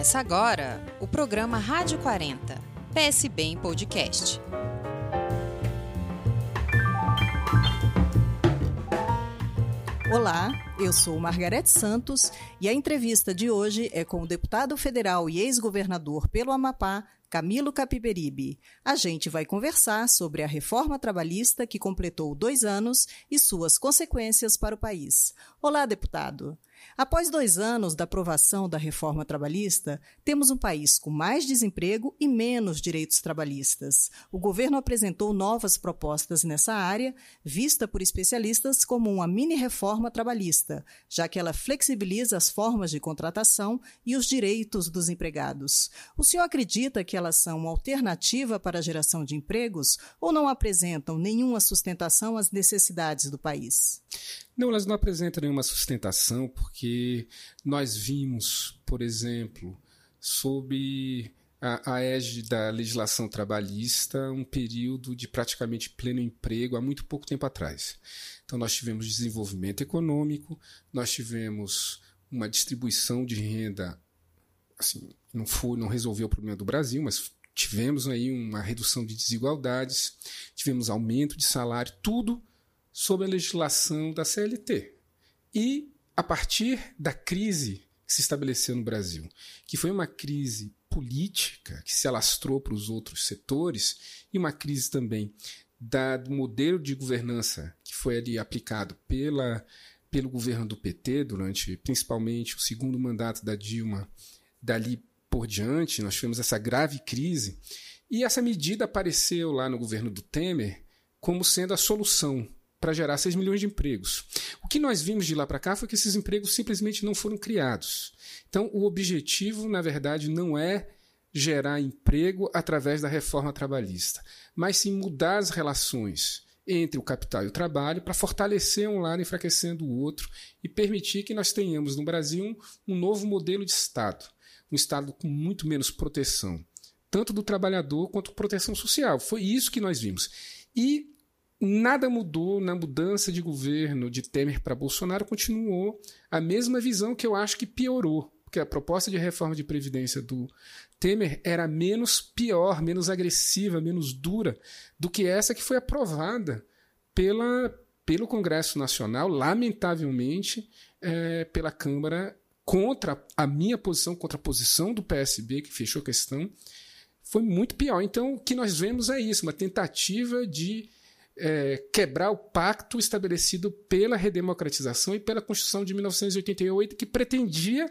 Começa agora o programa Rádio 40, PSB em podcast. Olá, eu sou Margarete Santos e a entrevista de hoje é com o deputado federal e ex-governador pelo Amapá, Camilo Capiberibe. A gente vai conversar sobre a reforma trabalhista que completou dois anos e suas consequências para o país. Olá, deputado. Após dois anos da aprovação da reforma trabalhista, temos um país com mais desemprego e menos direitos trabalhistas. O governo apresentou novas propostas nessa área, vista por especialistas como uma mini-reforma trabalhista, já que ela flexibiliza as formas de contratação e os direitos dos empregados. O senhor acredita que elas são uma alternativa para a geração de empregos ou não apresentam nenhuma sustentação às necessidades do país? Não, elas não apresentam nenhuma sustentação, porque nós vimos, por exemplo, sob a, a égide da legislação trabalhista, um período de praticamente pleno emprego há muito pouco tempo atrás. Então, nós tivemos desenvolvimento econômico, nós tivemos uma distribuição de renda, assim, não foi, não resolveu o problema do Brasil, mas tivemos aí uma redução de desigualdades, tivemos aumento de salário, tudo sob a legislação da CLT. E a partir da crise que se estabeleceu no Brasil, que foi uma crise política que se alastrou para os outros setores e uma crise também da, do modelo de governança que foi ali aplicado pela, pelo governo do PT durante principalmente o segundo mandato da Dilma, dali por diante, nós tivemos essa grave crise e essa medida apareceu lá no governo do Temer como sendo a solução para gerar 6 milhões de empregos. O que nós vimos de lá para cá foi que esses empregos simplesmente não foram criados. Então, o objetivo, na verdade, não é gerar emprego através da reforma trabalhista, mas sim mudar as relações entre o capital e o trabalho para fortalecer um lado enfraquecendo o outro e permitir que nós tenhamos no Brasil um, um novo modelo de Estado, um Estado com muito menos proteção, tanto do trabalhador quanto proteção social. Foi isso que nós vimos. E Nada mudou na mudança de governo de Temer para Bolsonaro, continuou a mesma visão que eu acho que piorou, porque a proposta de reforma de previdência do Temer era menos pior, menos agressiva, menos dura do que essa que foi aprovada pela, pelo Congresso Nacional, lamentavelmente, é, pela Câmara, contra a minha posição, contra a posição do PSB, que fechou a questão, foi muito pior. Então, o que nós vemos é isso, uma tentativa de é, quebrar o pacto estabelecido pela redemocratização e pela Constituição de 1988, que pretendia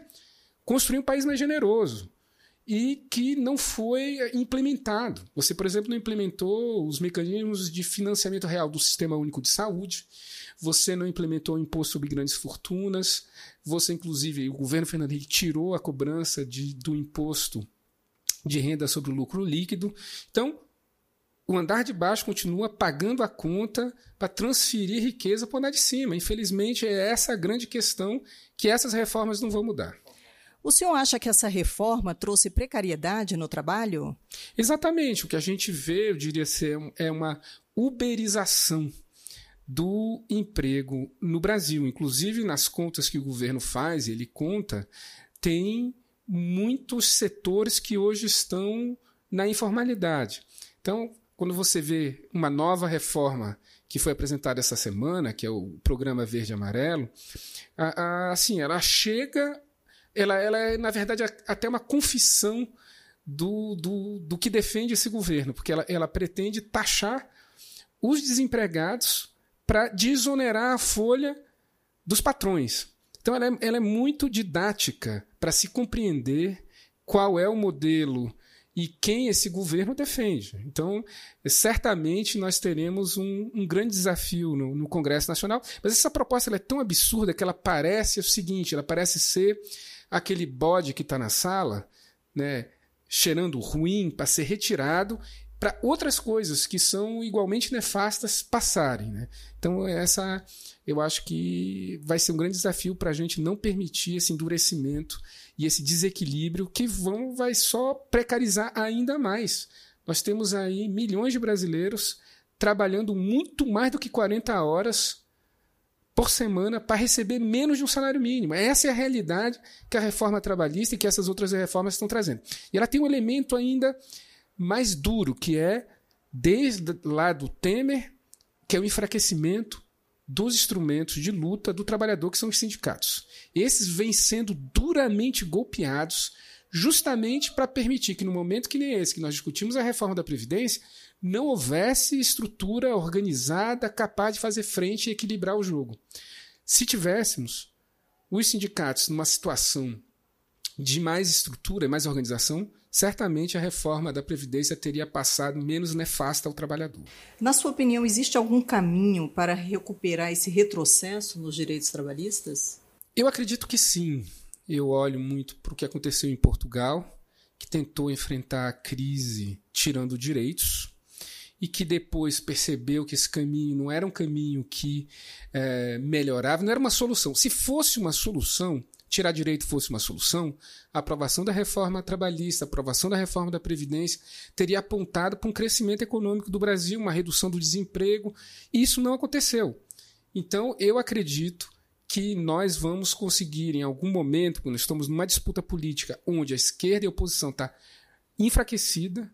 construir um país mais generoso e que não foi implementado. Você, por exemplo, não implementou os mecanismos de financiamento real do Sistema Único de Saúde, você não implementou o imposto sobre grandes fortunas, você, inclusive, o governo Fernando Henrique tirou a cobrança de, do imposto de renda sobre o lucro líquido. Então, o andar de baixo continua pagando a conta para transferir riqueza para o andar de cima. Infelizmente, é essa a grande questão que essas reformas não vão mudar. O senhor acha que essa reforma trouxe precariedade no trabalho? Exatamente. O que a gente vê, eu diria ser, é uma uberização do emprego no Brasil. Inclusive, nas contas que o governo faz, ele conta, tem muitos setores que hoje estão na informalidade. Então, quando você vê uma nova reforma que foi apresentada essa semana, que é o programa Verde Amarelo, a, a, assim, ela chega, ela, ela é, na verdade, até uma confissão do, do, do que defende esse governo, porque ela, ela pretende taxar os desempregados para desonerar a folha dos patrões. Então, ela é, ela é muito didática para se compreender qual é o modelo e quem esse governo defende. Então, certamente nós teremos um, um grande desafio no, no, Congresso Nacional, mas essa proposta é tão absurda que ela parece o seguinte: ela parece ser aquele bode que está na sala, né, cheirando ruim para ser retirado para outras coisas que são igualmente nefastas passarem. Né? Então, essa eu acho que vai ser um grande desafio para a gente não permitir esse endurecimento e esse desequilíbrio que vão vai só precarizar ainda mais. Nós temos aí milhões de brasileiros trabalhando muito mais do que 40 horas por semana para receber menos de um salário mínimo. Essa é a realidade que a reforma trabalhista e que essas outras reformas estão trazendo. E ela tem um elemento ainda mais duro, que é, desde lá do Temer, que é o enfraquecimento dos instrumentos de luta do trabalhador, que são os sindicatos. Esses vêm sendo duramente golpeados justamente para permitir que, no momento que nem esse, que nós discutimos a reforma da Previdência, não houvesse estrutura organizada capaz de fazer frente e equilibrar o jogo. Se tivéssemos os sindicatos numa situação de mais estrutura e mais organização, certamente a reforma da Previdência teria passado menos nefasta ao trabalhador. Na sua opinião, existe algum caminho para recuperar esse retrocesso nos direitos trabalhistas? Eu acredito que sim. Eu olho muito para o que aconteceu em Portugal, que tentou enfrentar a crise tirando direitos e que depois percebeu que esse caminho não era um caminho que é, melhorava, não era uma solução. Se fosse uma solução, tirar direito fosse uma solução, a aprovação da reforma trabalhista, a aprovação da reforma da Previdência teria apontado para um crescimento econômico do Brasil, uma redução do desemprego, e isso não aconteceu. Então, eu acredito que nós vamos conseguir, em algum momento, quando estamos numa disputa política onde a esquerda e a oposição está enfraquecida,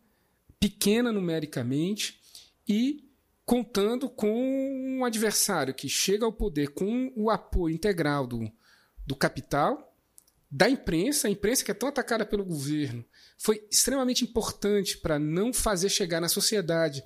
pequena numericamente e contando com um adversário que chega ao poder com o apoio integral do, do capital, da imprensa, a imprensa que é tão atacada pelo governo, foi extremamente importante para não fazer chegar na sociedade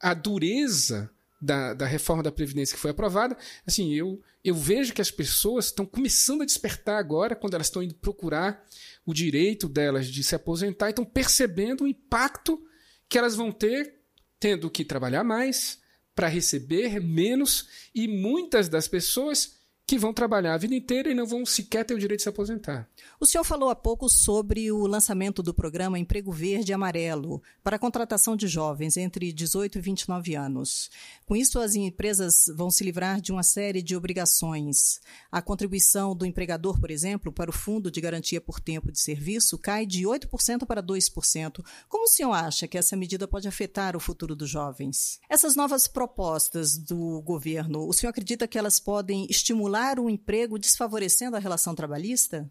a dureza da, da reforma da Previdência que foi aprovada. Assim, eu, eu vejo que as pessoas estão começando a despertar agora, quando elas estão indo procurar o direito delas de se aposentar, e estão percebendo o impacto que elas vão ter tendo que trabalhar mais para receber menos e muitas das pessoas que vão trabalhar a vida inteira e não vão sequer ter o direito de se aposentar. O senhor falou há pouco sobre o lançamento do programa Emprego Verde e Amarelo para a contratação de jovens entre 18 e 29 anos. Com isso, as empresas vão se livrar de uma série de obrigações. A contribuição do empregador, por exemplo, para o Fundo de Garantia por Tempo de Serviço cai de 8% para 2%. Como o senhor acha que essa medida pode afetar o futuro dos jovens? Essas novas propostas do governo, o senhor acredita que elas podem estimular estimular o emprego desfavorecendo a relação trabalhista?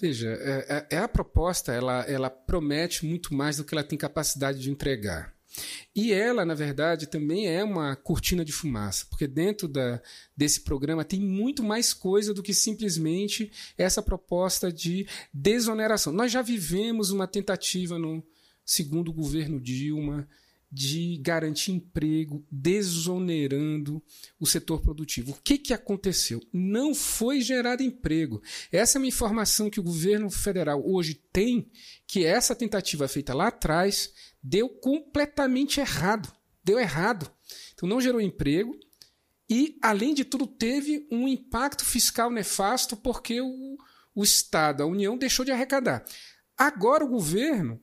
Veja, é, é, é, a proposta ela, ela promete muito mais do que ela tem capacidade de entregar. E ela, na verdade, também é uma cortina de fumaça, porque dentro da, desse programa tem muito mais coisa do que simplesmente essa proposta de desoneração. Nós já vivemos uma tentativa no segundo governo Dilma de garantir emprego, desonerando o setor produtivo. O que, que aconteceu? Não foi gerado emprego. Essa é uma informação que o governo federal hoje tem, que essa tentativa feita lá atrás deu completamente errado. Deu errado. Então não gerou emprego e, além de tudo, teve um impacto fiscal nefasto porque o, o Estado, a União, deixou de arrecadar. Agora o governo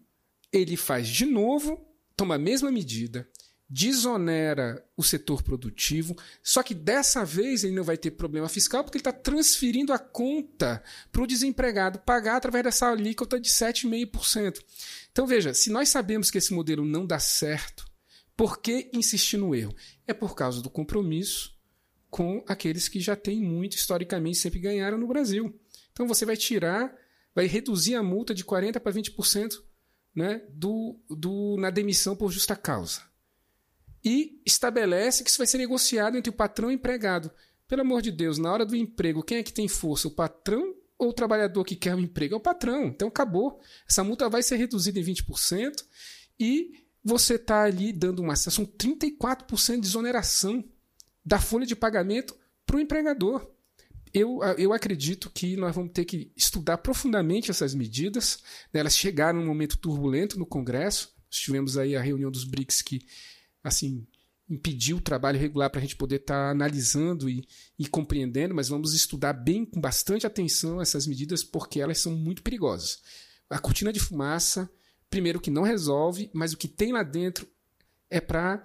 ele faz de novo toma a mesma medida, desonera o setor produtivo, só que dessa vez ele não vai ter problema fiscal porque ele está transferindo a conta para o desempregado pagar através dessa alíquota de 7,5%. Então veja, se nós sabemos que esse modelo não dá certo, por que insistir no erro? É por causa do compromisso com aqueles que já têm muito, historicamente, sempre ganharam no Brasil. Então você vai tirar, vai reduzir a multa de 40% para 20% né, do, do, na demissão por justa causa. E estabelece que isso vai ser negociado entre o patrão e o empregado. Pelo amor de Deus, na hora do emprego, quem é que tem força? O patrão ou o trabalhador que quer o um emprego? É o patrão. Então acabou. Essa multa vai ser reduzida em 20% e você está ali dando uma. São 34% de exoneração da folha de pagamento para o empregador eu, eu acredito que nós vamos ter que estudar profundamente essas medidas. Né? Elas chegaram num momento turbulento no Congresso. Nós tivemos aí a reunião dos BRICS que assim impediu o trabalho regular para a gente poder estar tá analisando e, e compreendendo, mas vamos estudar bem, com bastante atenção, essas medidas, porque elas são muito perigosas. A cortina de fumaça, primeiro, que não resolve, mas o que tem lá dentro é para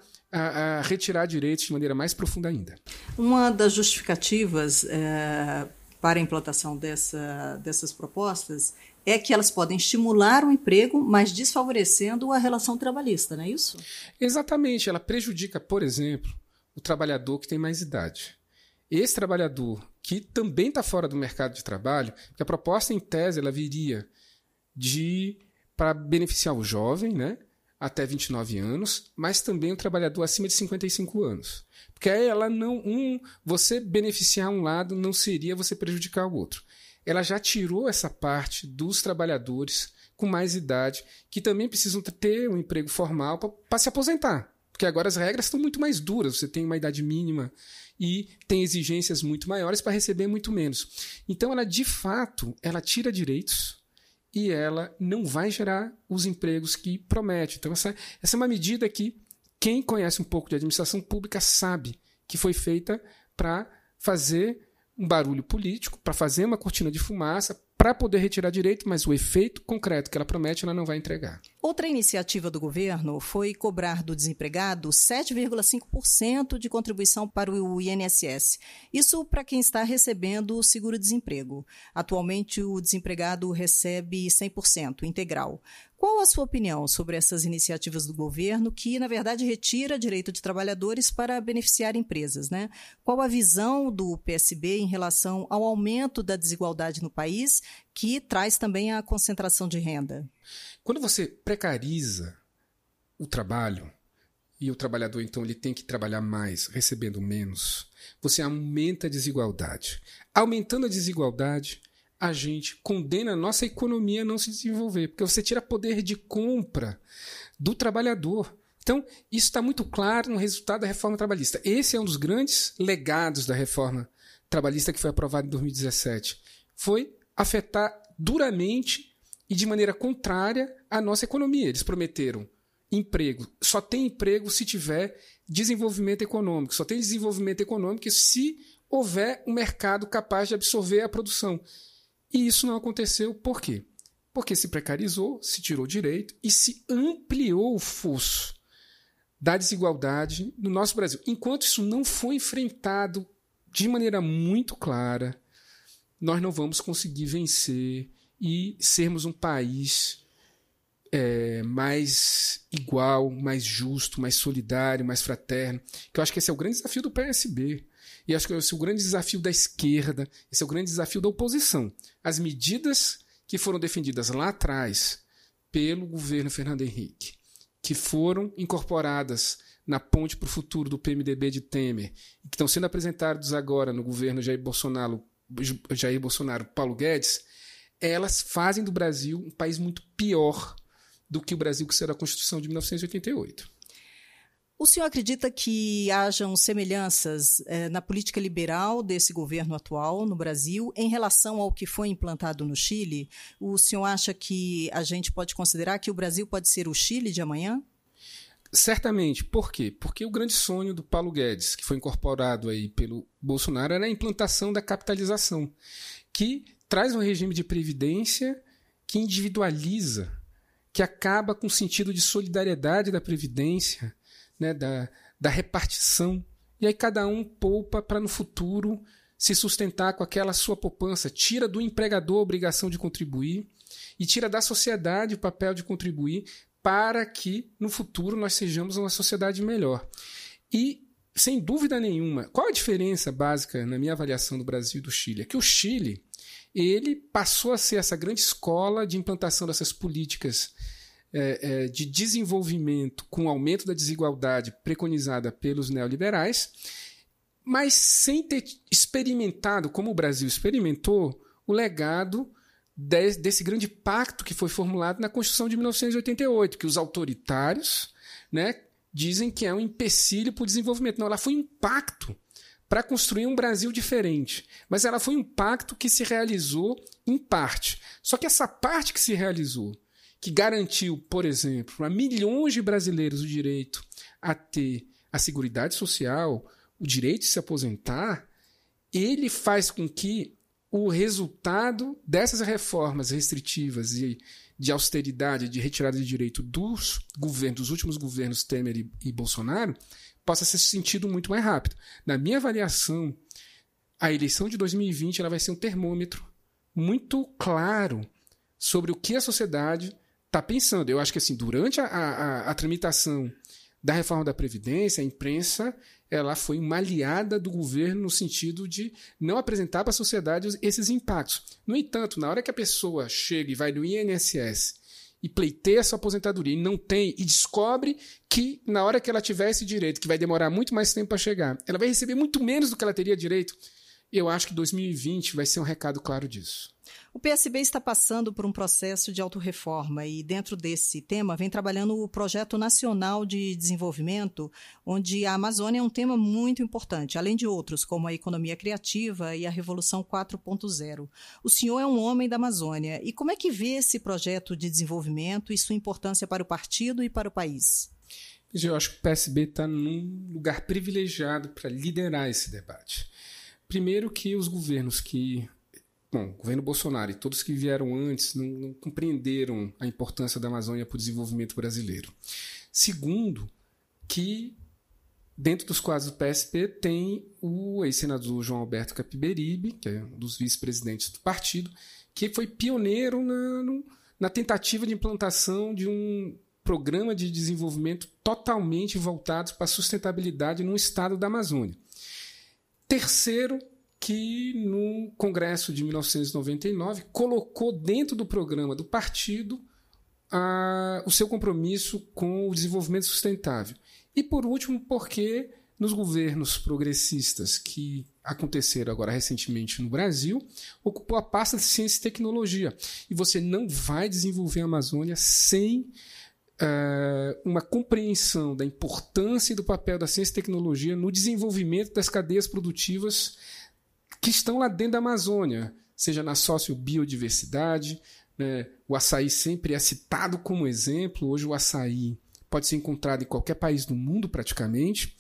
retirar direitos de maneira mais profunda ainda. Uma das justificativas é, para a implantação dessa, dessas propostas é que elas podem estimular o emprego, mas desfavorecendo a relação trabalhista, não é isso? Exatamente. Ela prejudica, por exemplo, o trabalhador que tem mais idade. esse trabalhador que também está fora do mercado de trabalho, que a proposta em tese ela viria de para beneficiar o jovem, né, até 29 anos, mas também o trabalhador acima de 55 anos. Porque aí ela não um você beneficiar um lado não seria você prejudicar o outro. Ela já tirou essa parte dos trabalhadores com mais idade que também precisam ter um emprego formal para se aposentar. Porque agora as regras estão muito mais duras, você tem uma idade mínima e tem exigências muito maiores para receber muito menos. Então ela de fato, ela tira direitos e ela não vai gerar os empregos que promete. Então essa, essa é uma medida que quem conhece um pouco de administração pública sabe que foi feita para fazer um barulho político, para fazer uma cortina de fumaça, para poder retirar direito, mas o efeito concreto que ela promete ela não vai entregar. Outra iniciativa do governo foi cobrar do desempregado 7,5% de contribuição para o INSS. Isso para quem está recebendo o seguro-desemprego. Atualmente, o desempregado recebe 100% integral. Qual a sua opinião sobre essas iniciativas do governo que, na verdade, retira direito de trabalhadores para beneficiar empresas? Né? Qual a visão do PSB em relação ao aumento da desigualdade no país, que traz também a concentração de renda? Quando você precariza o trabalho, e o trabalhador então ele tem que trabalhar mais, recebendo menos, você aumenta a desigualdade. Aumentando a desigualdade, a gente condena a nossa economia a não se desenvolver, porque você tira poder de compra do trabalhador. Então, isso está muito claro no resultado da reforma trabalhista. Esse é um dos grandes legados da reforma trabalhista que foi aprovada em 2017. Foi afetar duramente e de maneira contrária à nossa economia. Eles prometeram emprego. Só tem emprego se tiver desenvolvimento econômico. Só tem desenvolvimento econômico se houver um mercado capaz de absorver a produção. E isso não aconteceu por quê? Porque se precarizou, se tirou direito e se ampliou o fosso da desigualdade no nosso Brasil. Enquanto isso não foi enfrentado de maneira muito clara, nós não vamos conseguir vencer e sermos um país é, mais igual, mais justo, mais solidário, mais fraterno. Que eu acho que esse é o grande desafio do PSB. E acho que esse é o grande desafio da esquerda, esse é o grande desafio da oposição. As medidas que foram defendidas lá atrás pelo governo Fernando Henrique, que foram incorporadas na ponte para o futuro do PMDB de Temer, que estão sendo apresentados agora no governo Jair Bolsonaro, Jair Bolsonaro Paulo Guedes, elas fazem do Brasil um país muito pior do que o Brasil que será a Constituição de 1988. O senhor acredita que hajam semelhanças eh, na política liberal desse governo atual no Brasil em relação ao que foi implantado no Chile? O senhor acha que a gente pode considerar que o Brasil pode ser o Chile de amanhã? Certamente. Por quê? Porque o grande sonho do Paulo Guedes, que foi incorporado aí pelo Bolsonaro, era a implantação da capitalização, que traz um regime de previdência que individualiza, que acaba com o sentido de solidariedade da previdência né, da, da repartição. E aí cada um poupa para no futuro se sustentar com aquela sua poupança. Tira do empregador a obrigação de contribuir e tira da sociedade o papel de contribuir para que no futuro nós sejamos uma sociedade melhor. E, sem dúvida nenhuma, qual a diferença básica na minha avaliação do Brasil e do Chile? É que o Chile ele passou a ser essa grande escola de implantação dessas políticas é, é, de desenvolvimento com o aumento da desigualdade preconizada pelos neoliberais, mas sem ter experimentado, como o Brasil experimentou, o legado de, desse grande pacto que foi formulado na Constituição de 1988, que os autoritários né, dizem que é um empecilho para o desenvolvimento. Não, ela foi um pacto para construir um Brasil diferente. Mas ela foi um pacto que se realizou em parte. Só que essa parte que se realizou que garantiu, por exemplo, a milhões de brasileiros o direito a ter a seguridade social, o direito de se aposentar, ele faz com que o resultado dessas reformas restritivas e de austeridade, de retirada de direito dos governos, dos últimos governos Temer e, e Bolsonaro, possa ser sentido muito mais rápido. Na minha avaliação, a eleição de 2020 ela vai ser um termômetro muito claro sobre o que a sociedade está pensando. Eu acho que assim, durante a, a, a, tramitação da reforma da Previdência, a imprensa ela foi uma aliada do governo no sentido de não apresentar para a sociedade esses impactos. No entanto, na hora que a pessoa chega e vai no INSS e pleiteia sua aposentadoria e não tem, e descobre que na hora que ela tiver esse direito, que vai demorar muito mais tempo para chegar, ela vai receber muito menos do que ela teria direito, eu acho que 2020 vai ser um recado claro disso. O PSB está passando por um processo de autorreforma e, dentro desse tema, vem trabalhando o Projeto Nacional de Desenvolvimento, onde a Amazônia é um tema muito importante, além de outros, como a economia criativa e a Revolução 4.0. O senhor é um homem da Amazônia. E como é que vê esse projeto de desenvolvimento e sua importância para o partido e para o país? Eu acho que o PSB está num lugar privilegiado para liderar esse debate. Primeiro que os governos que Bom, o governo Bolsonaro e todos que vieram antes não, não compreenderam a importância da Amazônia para o desenvolvimento brasileiro. Segundo, que dentro dos quadros do PSP tem o ex-senador João Alberto Capiberibe, que é um dos vice-presidentes do partido, que foi pioneiro na, no, na tentativa de implantação de um programa de desenvolvimento totalmente voltado para a sustentabilidade no estado da Amazônia. Terceiro, que no Congresso de 1999 colocou dentro do programa do partido a, o seu compromisso com o desenvolvimento sustentável. E por último, porque nos governos progressistas que aconteceram agora recentemente no Brasil, ocupou a pasta de ciência e tecnologia. E você não vai desenvolver a Amazônia sem uh, uma compreensão da importância e do papel da ciência e tecnologia no desenvolvimento das cadeias produtivas que estão lá dentro da Amazônia, seja na sociobiodiversidade. Né? O açaí sempre é citado como exemplo. Hoje, o açaí pode ser encontrado em qualquer país do mundo, praticamente.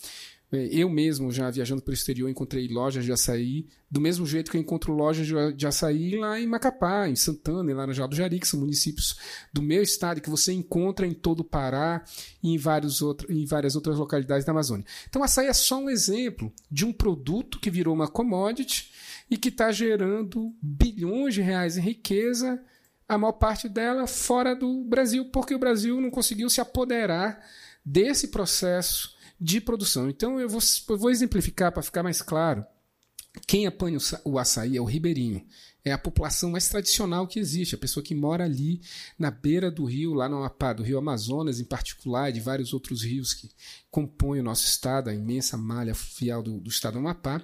É, eu mesmo, já viajando para o exterior, encontrei lojas de açaí, do mesmo jeito que eu encontro lojas de açaí lá em Macapá, em Santana, em Laranjal do Jari, que são municípios do meu estado, que você encontra em todo o Pará e em, vários outro, em várias outras localidades da Amazônia. Então, açaí é só um exemplo de um produto que virou uma commodity e que está gerando bilhões de reais em riqueza, a maior parte dela fora do Brasil, porque o Brasil não conseguiu se apoderar desse processo de produção. Então eu vou, eu vou exemplificar para ficar mais claro. Quem apanha o açaí é o ribeirinho. É a população mais tradicional que existe, a pessoa que mora ali na beira do rio, lá no Amapá, do rio Amazonas em particular, e de vários outros rios que compõem o nosso estado, a imensa malha fluvial do, do estado do Amapá.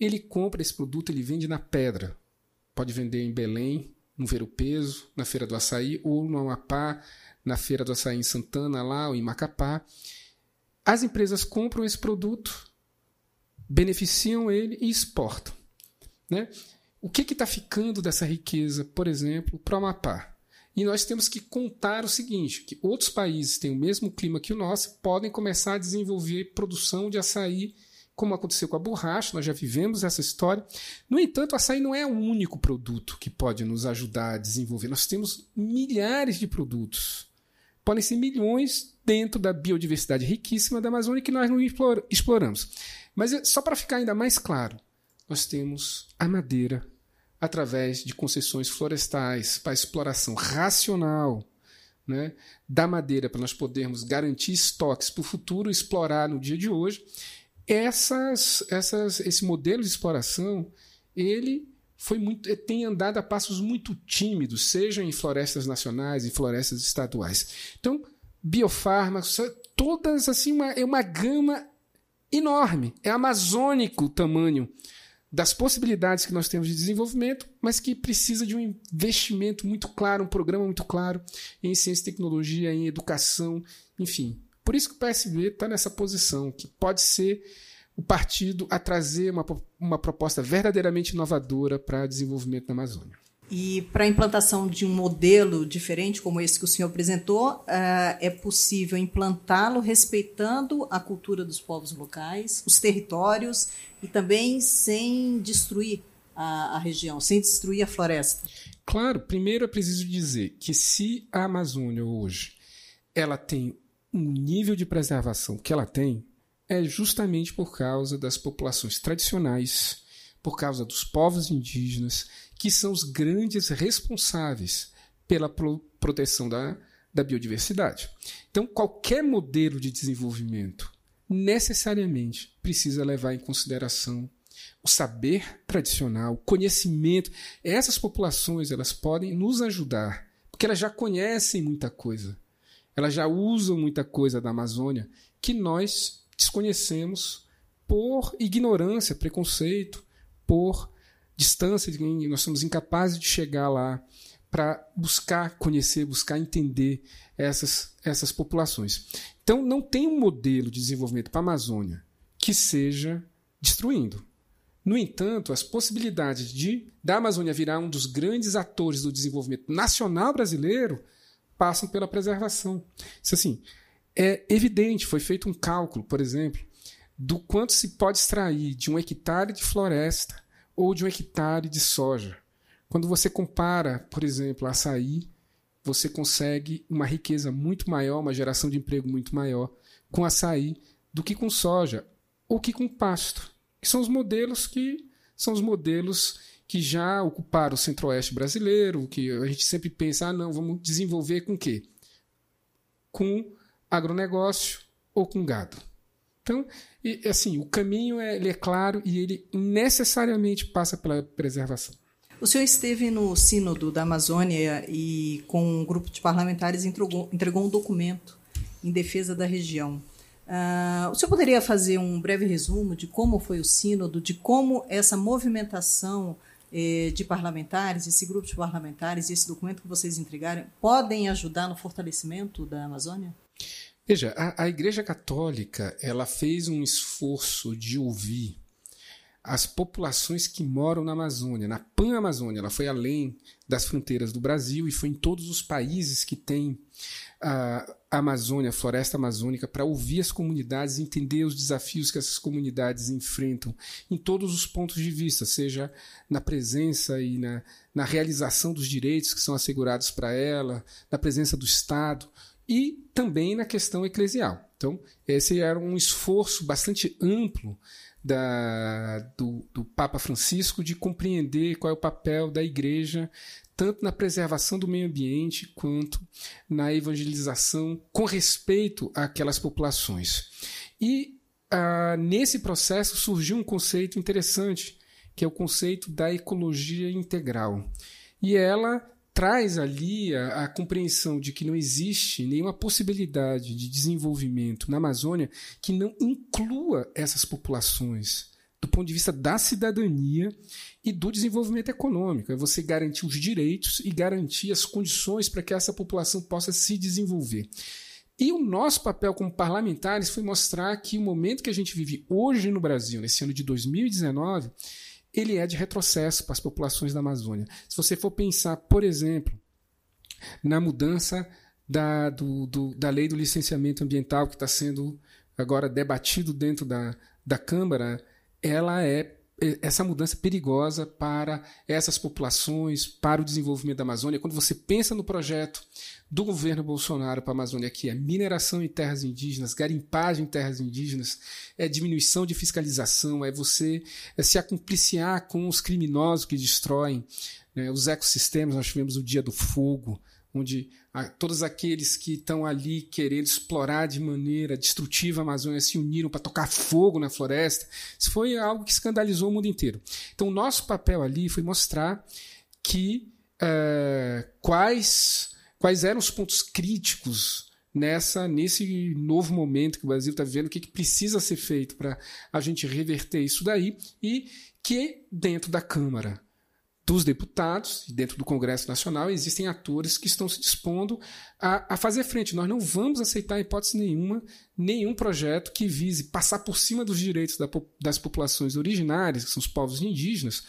Ele compra esse produto, ele vende na pedra. Pode vender em Belém, no Ver o Peso, na Feira do Açaí, ou no Amapá, na Feira do Açaí em Santana, lá, ou em Macapá. As empresas compram esse produto, beneficiam ele e exportam. Né? O que está ficando dessa riqueza, por exemplo, para o Amapá? E nós temos que contar o seguinte: que outros países têm o mesmo clima que o nosso, podem começar a desenvolver produção de açaí como aconteceu com a borracha, nós já vivemos essa história. No entanto, o açaí não é o único produto que pode nos ajudar a desenvolver. Nós temos milhares de produtos. Podem ser milhões dentro da biodiversidade riquíssima da Amazônia que nós não exploramos. Mas é, só para ficar ainda mais claro, nós temos a madeira através de concessões florestais para exploração racional né, da madeira para nós podermos garantir estoques para o futuro explorar no dia de hoje essas, essas, esse modelo de exploração ele foi muito, tem andado a passos muito tímidos, seja em florestas nacionais, em florestas estaduais. Então, biofármacos, todas assim, uma, é uma gama enorme, é amazônico o tamanho das possibilidades que nós temos de desenvolvimento, mas que precisa de um investimento muito claro, um programa muito claro em ciência e tecnologia, em educação, enfim, por isso que o PSB está nessa posição, que pode ser o partido a trazer uma, uma proposta verdadeiramente inovadora para o desenvolvimento da Amazônia. E para a implantação de um modelo diferente como esse que o senhor apresentou, uh, é possível implantá-lo respeitando a cultura dos povos locais, os territórios e também sem destruir a, a região, sem destruir a floresta? Claro, primeiro é preciso dizer que se a Amazônia hoje ela tem o nível de preservação que ela tem é justamente por causa das populações tradicionais, por causa dos povos indígenas, que são os grandes responsáveis pela pro proteção da, da biodiversidade. Então, qualquer modelo de desenvolvimento necessariamente precisa levar em consideração o saber tradicional, o conhecimento. Essas populações elas podem nos ajudar, porque elas já conhecem muita coisa. Elas já usam muita coisa da Amazônia que nós desconhecemos por ignorância, preconceito, por distância, nós somos incapazes de chegar lá para buscar conhecer, buscar entender essas, essas populações. Então, não tem um modelo de desenvolvimento para a Amazônia que seja destruindo. No entanto, as possibilidades de da Amazônia virar um dos grandes atores do desenvolvimento nacional brasileiro passam pela preservação. Isso assim, é evidente, foi feito um cálculo, por exemplo, do quanto se pode extrair de um hectare de floresta ou de um hectare de soja. Quando você compara, por exemplo, açaí, você consegue uma riqueza muito maior, uma geração de emprego muito maior com açaí do que com soja ou que com pasto. Que são os modelos que são os modelos que já ocuparam o centro-oeste brasileiro, que a gente sempre pensa, ah, não, vamos desenvolver com quê? Com agronegócio ou com gado. Então, e, assim, o caminho é, ele é claro e ele necessariamente passa pela preservação. O senhor esteve no Sínodo da Amazônia e, com um grupo de parlamentares, entregou, entregou um documento em defesa da região. Uh, o senhor poderia fazer um breve resumo de como foi o Sínodo, de como essa movimentação eh, de parlamentares, esse grupo de parlamentares e esse documento que vocês entregaram podem ajudar no fortalecimento da Amazônia? Veja, a, a Igreja Católica ela fez um esforço de ouvir as populações que moram na Amazônia, na Pan-Amazônia. Ela foi além das fronteiras do Brasil e foi em todos os países que têm a Amazônia, a floresta amazônica, para ouvir as comunidades, entender os desafios que essas comunidades enfrentam em todos os pontos de vista, seja na presença e na, na realização dos direitos que são assegurados para ela, na presença do Estado e também na questão eclesial. Então, esse era um esforço bastante amplo da, do, do, Papa Francisco de compreender qual é o papel da igreja, tanto na preservação do meio ambiente quanto na evangelização com respeito àquelas populações. E ah, nesse processo surgiu um conceito interessante, que é o conceito da ecologia integral. E ela traz ali a, a, compreensão de que não existe nenhuma possibilidade de desenvolvimento na Amazônia que não inclua essas populações do ponto de vista da cidadania e do desenvolvimento econômico. É você garantir os direitos e garantir as condições para que essa população possa se desenvolver. E o nosso papel como parlamentares foi mostrar que o momento que a gente vive hoje no Brasil, nesse ano de 2019, ele é de retrocesso para as populações da Amazônia. Se você for pensar, por exemplo, na mudança da, do, do, da lei do licenciamento ambiental que está sendo agora debatido dentro da, da Câmara, ela é essa mudança perigosa para essas populações, para o desenvolvimento da Amazônia. Quando você pensa no projeto do governo Bolsonaro para a Amazônia, que é mineração em terras indígenas, garimpagem em terras indígenas, é diminuição de fiscalização, é você é se acompliciar com os criminosos que destroem né, os ecossistemas. Nós tivemos o Dia do Fogo, onde todos aqueles que estão ali querendo explorar de maneira destrutiva a Amazônia se uniram para tocar fogo na floresta. Isso foi algo que escandalizou o mundo inteiro. Então, o nosso papel ali foi mostrar que é, quais, quais eram os pontos críticos nessa nesse novo momento que o Brasil está vivendo, o que, que precisa ser feito para a gente reverter isso daí e que dentro da Câmara dos deputados e dentro do Congresso Nacional existem atores que estão se dispondo a, a, fazer frente. Nós não vamos aceitar, em hipótese nenhuma, nenhum projeto que vise passar por cima dos direitos da, das populações originárias, que são os povos indígenas,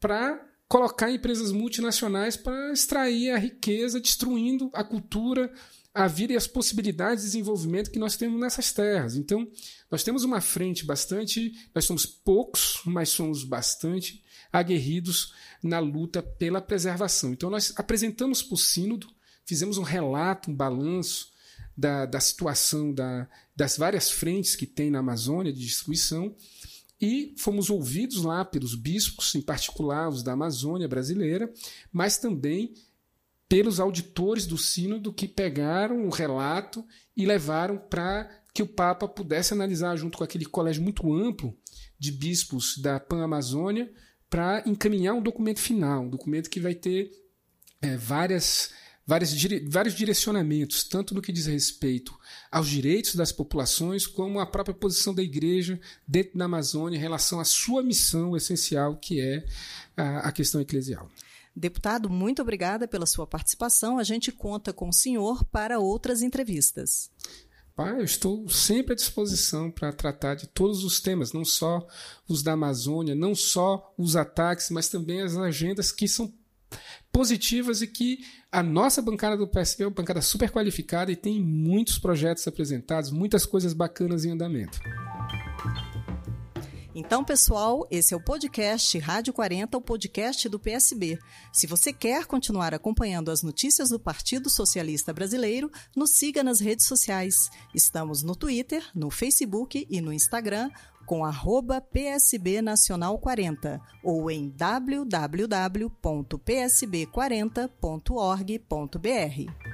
para colocar empresas multinacionais para extrair a riqueza, destruindo a cultura, a vida e as possibilidades de desenvolvimento que nós temos nessas terras. Então, nós temos uma frente bastante. Nós somos poucos, mas somos bastante aguerridos na luta pela preservação. Então, nós apresentamos para o Sínodo, fizemos um relato, um balanço da, da situação da, das várias frentes que tem na Amazônia de destruição e fomos ouvidos lá pelos bispos, em particular os da Amazônia brasileira, mas também pelos auditores do Sínodo que pegaram o relato e levaram para que o Papa pudesse analisar junto com aquele colégio muito amplo de bispos da Pan-Amazônia para encaminhar um documento final, um documento que vai ter é, várias, várias, vários direcionamentos, tanto no que diz respeito aos direitos das populações, como à própria posição da igreja dentro da Amazônia em relação à sua missão essencial, que é a, a questão eclesial. Deputado, muito obrigada pela sua participação. A gente conta com o senhor para outras entrevistas. Pai, eu estou sempre à disposição para tratar de todos os temas, não só os da Amazônia, não só os ataques, mas também as agendas que são positivas e que a nossa bancada do PSB é uma bancada super qualificada e tem muitos projetos apresentados, muitas coisas bacanas em andamento. Então, pessoal, esse é o podcast Rádio 40, o podcast do PSB. Se você quer continuar acompanhando as notícias do Partido Socialista Brasileiro, nos siga nas redes sociais. Estamos no Twitter, no Facebook e no Instagram com arroba PSB Nacional 40 ou em www.psb40.org.br.